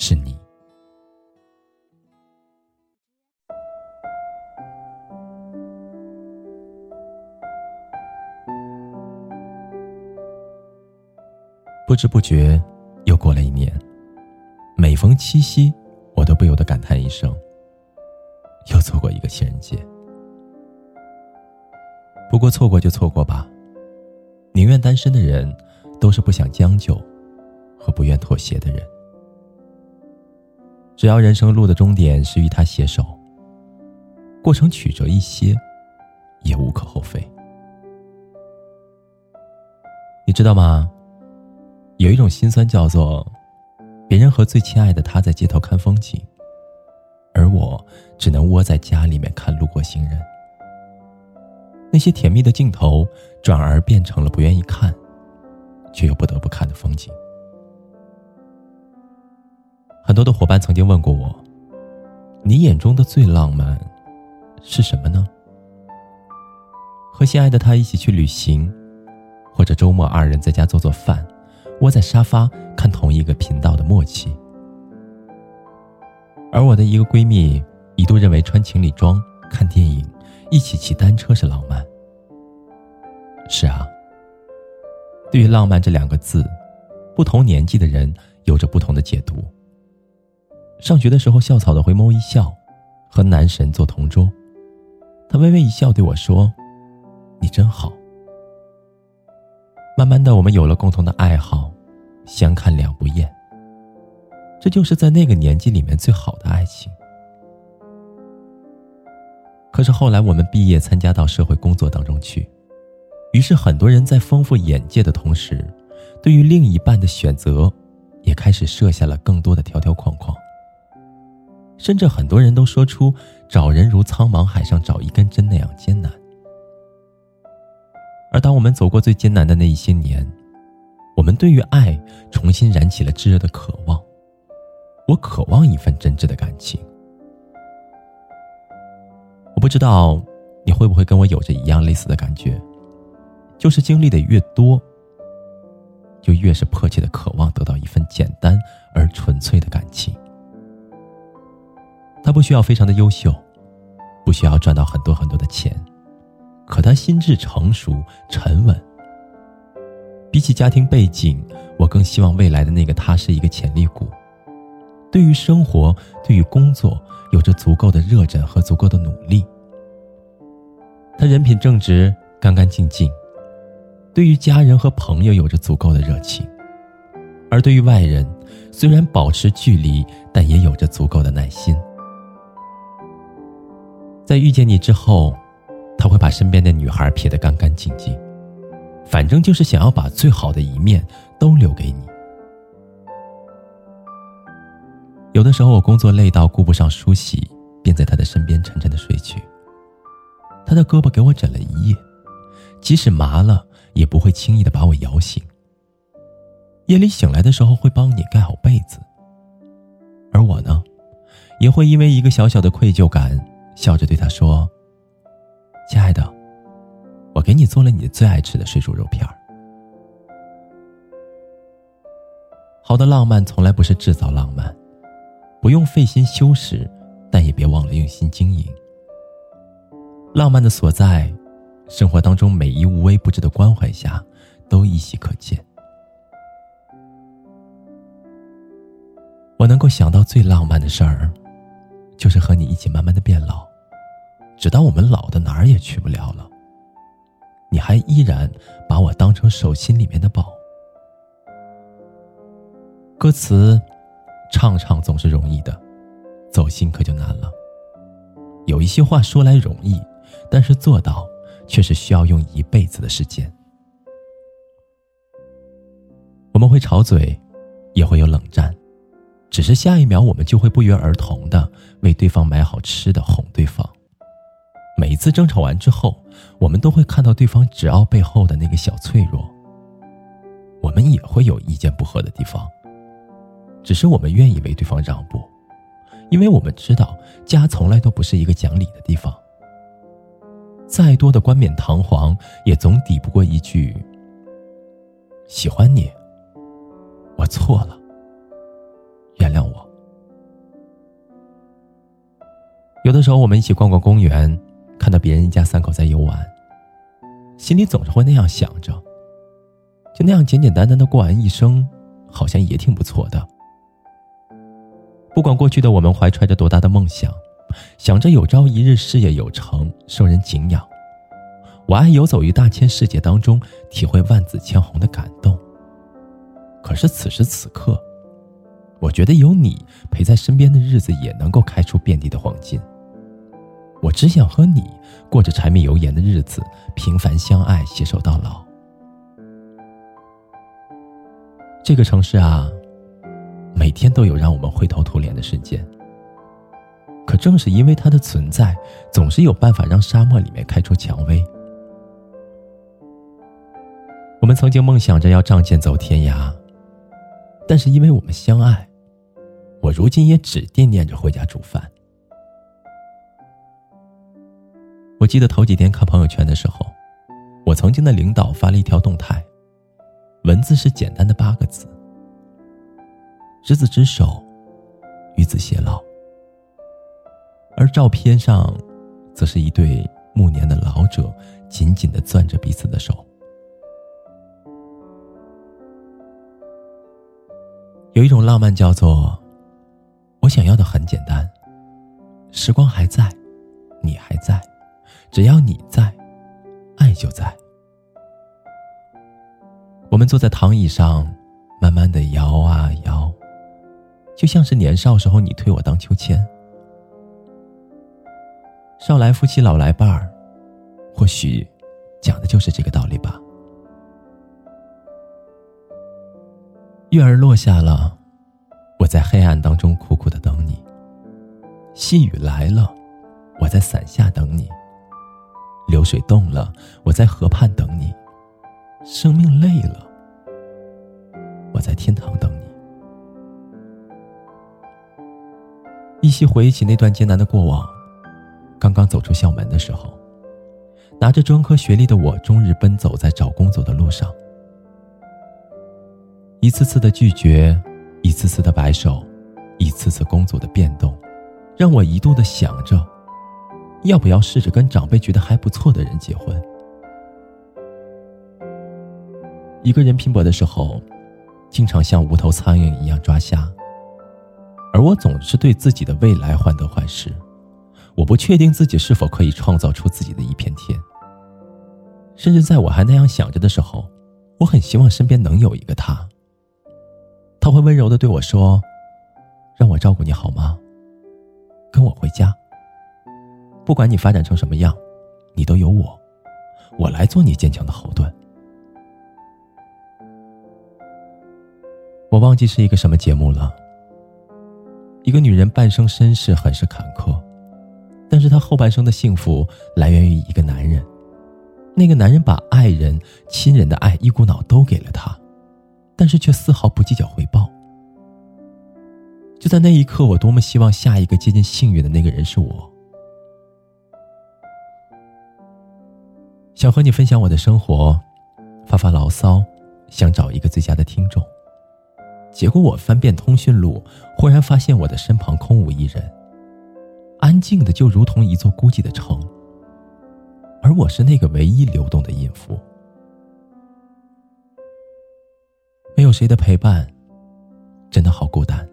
是你。不知不觉，又过了一年。每逢七夕，我都不由得感叹一声：“又错过一个情人节。”不过错过就错过吧。宁愿单身的人，都是不想将就和不愿妥协的人。只要人生路的终点是与他携手，过程曲折一些，也无可厚非。你知道吗？有一种心酸，叫做别人和最亲爱的他在街头看风景，而我只能窝在家里面看路过行人。那些甜蜜的镜头，转而变成了不愿意看，却又不得不看的风景。很多的伙伴曾经问过我：“你眼中的最浪漫是什么呢？”和心爱的他一起去旅行，或者周末二人在家做做饭。窝在沙发看同一个频道的默契，而我的一个闺蜜一度认为穿情侣装看电影、一起骑单车是浪漫。是啊，对于“浪漫”这两个字，不同年纪的人有着不同的解读。上学的时候，校草的回眸一笑，和男神做同桌，他微微一笑对我说：“你真好。”慢慢的，我们有了共同的爱好，相看两不厌。这就是在那个年纪里面最好的爱情。可是后来我们毕业，参加到社会工作当中去，于是很多人在丰富眼界的同时，对于另一半的选择，也开始设下了更多的条条框框。甚至很多人都说出“找人如苍茫海上找一根针”那样艰难。而当我们走过最艰难的那一些年，我们对于爱重新燃起了炙热的渴望。我渴望一份真挚的感情。我不知道你会不会跟我有着一样类似的感觉，就是经历的越多，就越是迫切的渴望得到一份简单而纯粹的感情。他不需要非常的优秀，不需要赚到很多很多的钱。可他心智成熟、沉稳。比起家庭背景，我更希望未来的那个他是一个潜力股，对于生活、对于工作有着足够的热忱和足够的努力。他人品正直、干干净净，对于家人和朋友有着足够的热情，而对于外人，虽然保持距离，但也有着足够的耐心。在遇见你之后。他会把身边的女孩撇得干干净净，反正就是想要把最好的一面都留给你。有的时候我工作累到顾不上梳洗，便在他的身边沉沉的睡去。他的胳膊给我枕了一夜，即使麻了，也不会轻易的把我摇醒。夜里醒来的时候会帮你盖好被子，而我呢，也会因为一个小小的愧疚感，笑着对他说。亲爱的，我给你做了你最爱吃的水煮肉片儿。好的浪漫从来不是制造浪漫，不用费心修饰，但也别忘了用心经营。浪漫的所在，生活当中每一无微不至的关怀下，都依稀可见。我能够想到最浪漫的事儿，就是和你一起慢慢的变老。直到我们老的哪儿也去不了了，你还依然把我当成手心里面的宝。歌词，唱唱总是容易的，走心可就难了。有一些话说来容易，但是做到却是需要用一辈子的时间。我们会吵嘴，也会有冷战，只是下一秒我们就会不约而同的为对方买好吃的哄对方。每次争吵完之后，我们都会看到对方执拗背后的那个小脆弱。我们也会有意见不合的地方，只是我们愿意为对方让步，因为我们知道家从来都不是一个讲理的地方。再多的冠冕堂皇，也总抵不过一句“喜欢你，我错了，原谅我”。有的时候，我们一起逛逛公园。看到别人一家三口在游玩，心里总是会那样想着：就那样简简单单的过完一生，好像也挺不错的。不管过去的我们怀揣着多大的梦想，想着有朝一日事业有成，受人敬仰，我爱游走于大千世界当中，体会万紫千红的感动。可是此时此刻，我觉得有你陪在身边的日子，也能够开出遍地的黄金。我只想和你过着柴米油盐的日子，平凡相爱，携手到老。这个城市啊，每天都有让我们灰头土脸的瞬间。可正是因为它的存在，总是有办法让沙漠里面开出蔷薇。我们曾经梦想着要仗剑走天涯，但是因为我们相爱，我如今也只惦念着回家煮饭。我记得头几天看朋友圈的时候，我曾经的领导发了一条动态，文字是简单的八个字：“执子之手，与子偕老。”而照片上，则是一对暮年的老者紧紧的攥着彼此的手。有一种浪漫叫做：“我想要的很简单，时光还在，你还在。”只要你在，爱就在。我们坐在躺椅上，慢慢的摇啊摇，就像是年少时候你推我荡秋千。少来夫妻老来伴儿，或许讲的就是这个道理吧。月儿落下了，我在黑暗当中苦苦的等你。细雨来了，我在伞下等你。流水动了，我在河畔等你；生命累了，我在天堂等你。依稀回忆起那段艰难的过往，刚刚走出校门的时候，拿着专科学历的我，终日奔走在找工作的路上，一次次的拒绝，一次次的摆手，一次次工作的变动，让我一度的想着。要不要试着跟长辈觉得还不错的人结婚？一个人拼搏的时候，经常像无头苍蝇一样抓瞎，而我总是对自己的未来患得患失。我不确定自己是否可以创造出自己的一片天。甚至在我还那样想着的时候，我很希望身边能有一个他。他会温柔的对我说：“让我照顾你好吗？跟我回家。”不管你发展成什么样，你都有我，我来做你坚强的后盾。我忘记是一个什么节目了。一个女人半生身世很是坎坷，但是她后半生的幸福来源于一个男人。那个男人把爱人、亲人的爱一股脑都给了她，但是却丝毫不计较回报。就在那一刻，我多么希望下一个接近幸运的那个人是我。想和你分享我的生活，发发牢骚，想找一个最佳的听众。结果我翻遍通讯录，忽然发现我的身旁空无一人，安静的就如同一座孤寂的城。而我是那个唯一流动的音符，没有谁的陪伴，真的好孤单，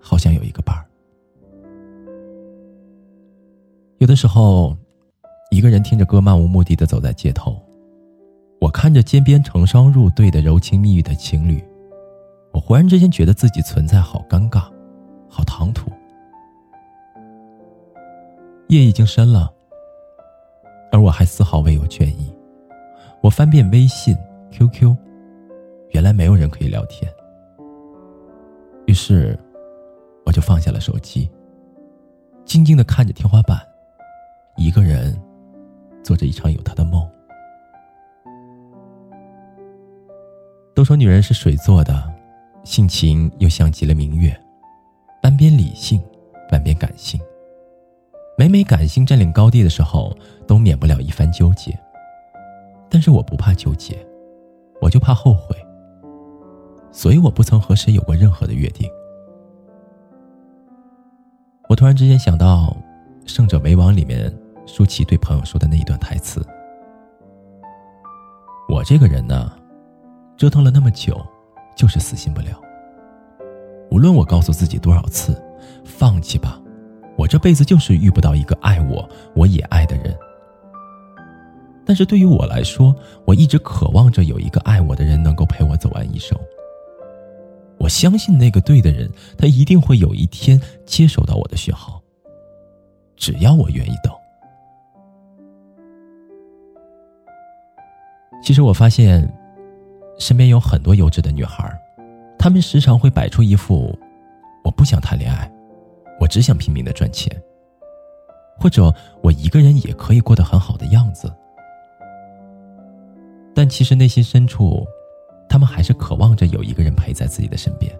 好想有一个伴儿。有的时候。一个人听着歌，漫无目的的走在街头，我看着街边成双入对的柔情蜜语的情侣，我忽然之间觉得自己存在好尴尬，好唐突。夜已经深了，而我还丝毫未有倦意。我翻遍微信、QQ，原来没有人可以聊天。于是，我就放下了手机，静静的看着天花板，一个人做着一场有他的梦。都说女人是水做的，性情又像极了明月，半边理性，半边感性。每每感性占领高地的时候，都免不了一番纠结。但是我不怕纠结，我就怕后悔。所以我不曾和谁有过任何的约定。我突然之间想到，《胜者为王》里面舒淇对朋友说的那一段台词：“我这个人呢。”折腾了那么久，就是死心不了。无论我告诉自己多少次，放弃吧，我这辈子就是遇不到一个爱我、我也爱的人。但是对于我来说，我一直渴望着有一个爱我的人能够陪我走完一生。我相信那个对的人，他一定会有一天接收到我的讯号。只要我愿意等。其实我发现。身边有很多优质的女孩，她们时常会摆出一副“我不想谈恋爱，我只想拼命的赚钱”，或者“我一个人也可以过得很好的”样子。但其实内心深处，她们还是渴望着有一个人陪在自己的身边，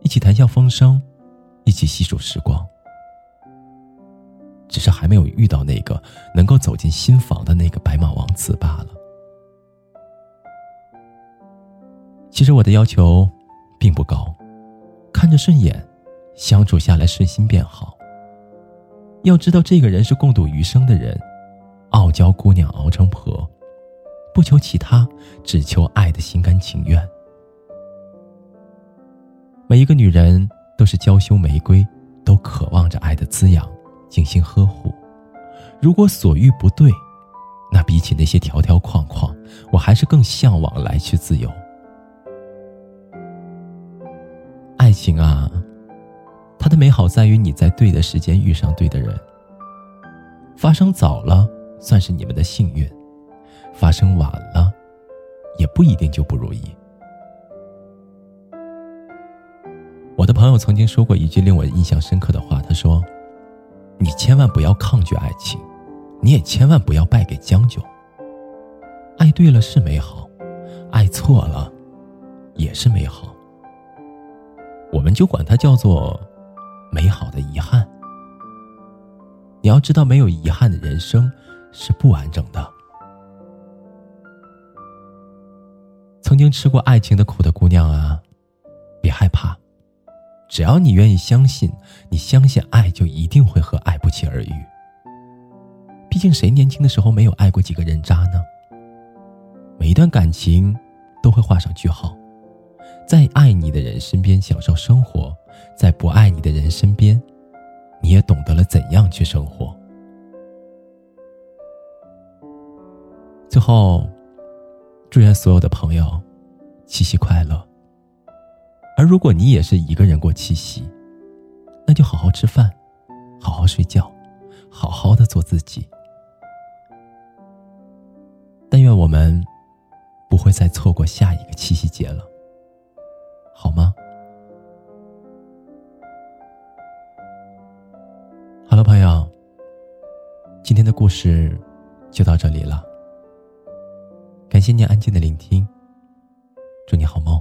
一起谈笑风生，一起细数时光。只是还没有遇到那个能够走进心房的那个白马王子罢了。其实我的要求并不高，看着顺眼，相处下来顺心便好。要知道，这个人是共度余生的人，傲娇姑娘熬成婆，不求其他，只求爱的心甘情愿。每一个女人都是娇羞玫瑰，都渴望着爱的滋养，精心呵护。如果所遇不对，那比起那些条条框框，我还是更向往来去自由。情啊，它的美好在于你在对的时间遇上对的人。发生早了算是你们的幸运，发生晚了，也不一定就不如意。我的朋友曾经说过一句令我印象深刻的话，他说：“你千万不要抗拒爱情，你也千万不要败给将就。爱对了是美好，爱错了也是美好。”我们就管它叫做美好的遗憾。你要知道，没有遗憾的人生是不完整的。曾经吃过爱情的苦的姑娘啊，别害怕，只要你愿意相信，你相信爱就一定会和爱不期而遇。毕竟谁年轻的时候没有爱过几个人渣呢？每一段感情都会画上句号。在爱你的人身边享受生活，在不爱你的人身边，你也懂得了怎样去生活。最后，祝愿所有的朋友七夕快乐。而如果你也是一个人过七夕，那就好好吃饭，好好睡觉，好好的做自己。但愿我们不会再错过下一个七夕节了。好吗？好了，朋友，今天的故事就到这里了。感谢您安静的聆听，祝你好梦。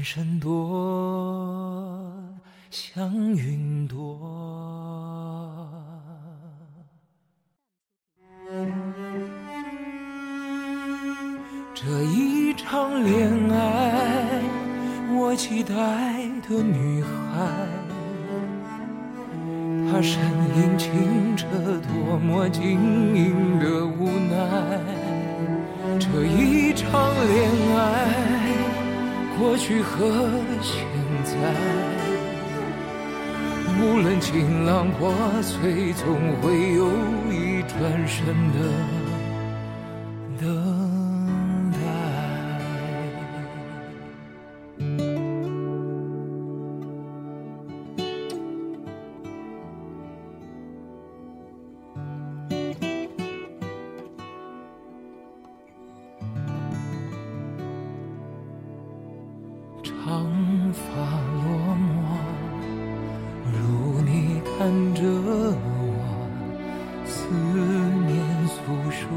眼神多像云朵。这一场恋爱，我期待的女孩。她身影清澈，多么晶莹的无奈。这一场恋爱，过去和现在，无论晴朗或碎，总会有一转身的。看着我，思念诉说，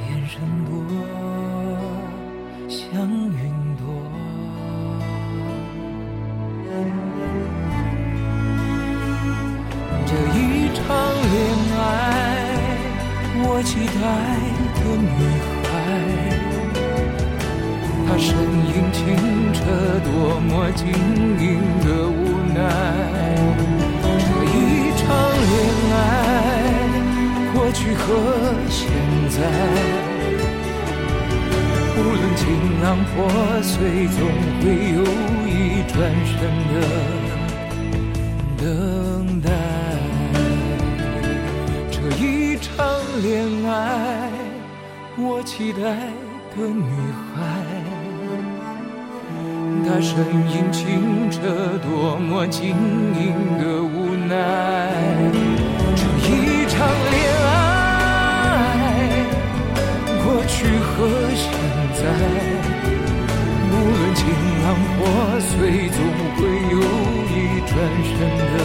眼神多像云朵。这一场恋爱，我期待的女孩。她身影清澈，多么晶莹的无奈。在，无论情浪破碎，总会有一转身的等待。这一场恋爱，我期待的女孩。她身影清澈，多么晶莹的无奈。在，无论情浪破碎，总会有一转身的。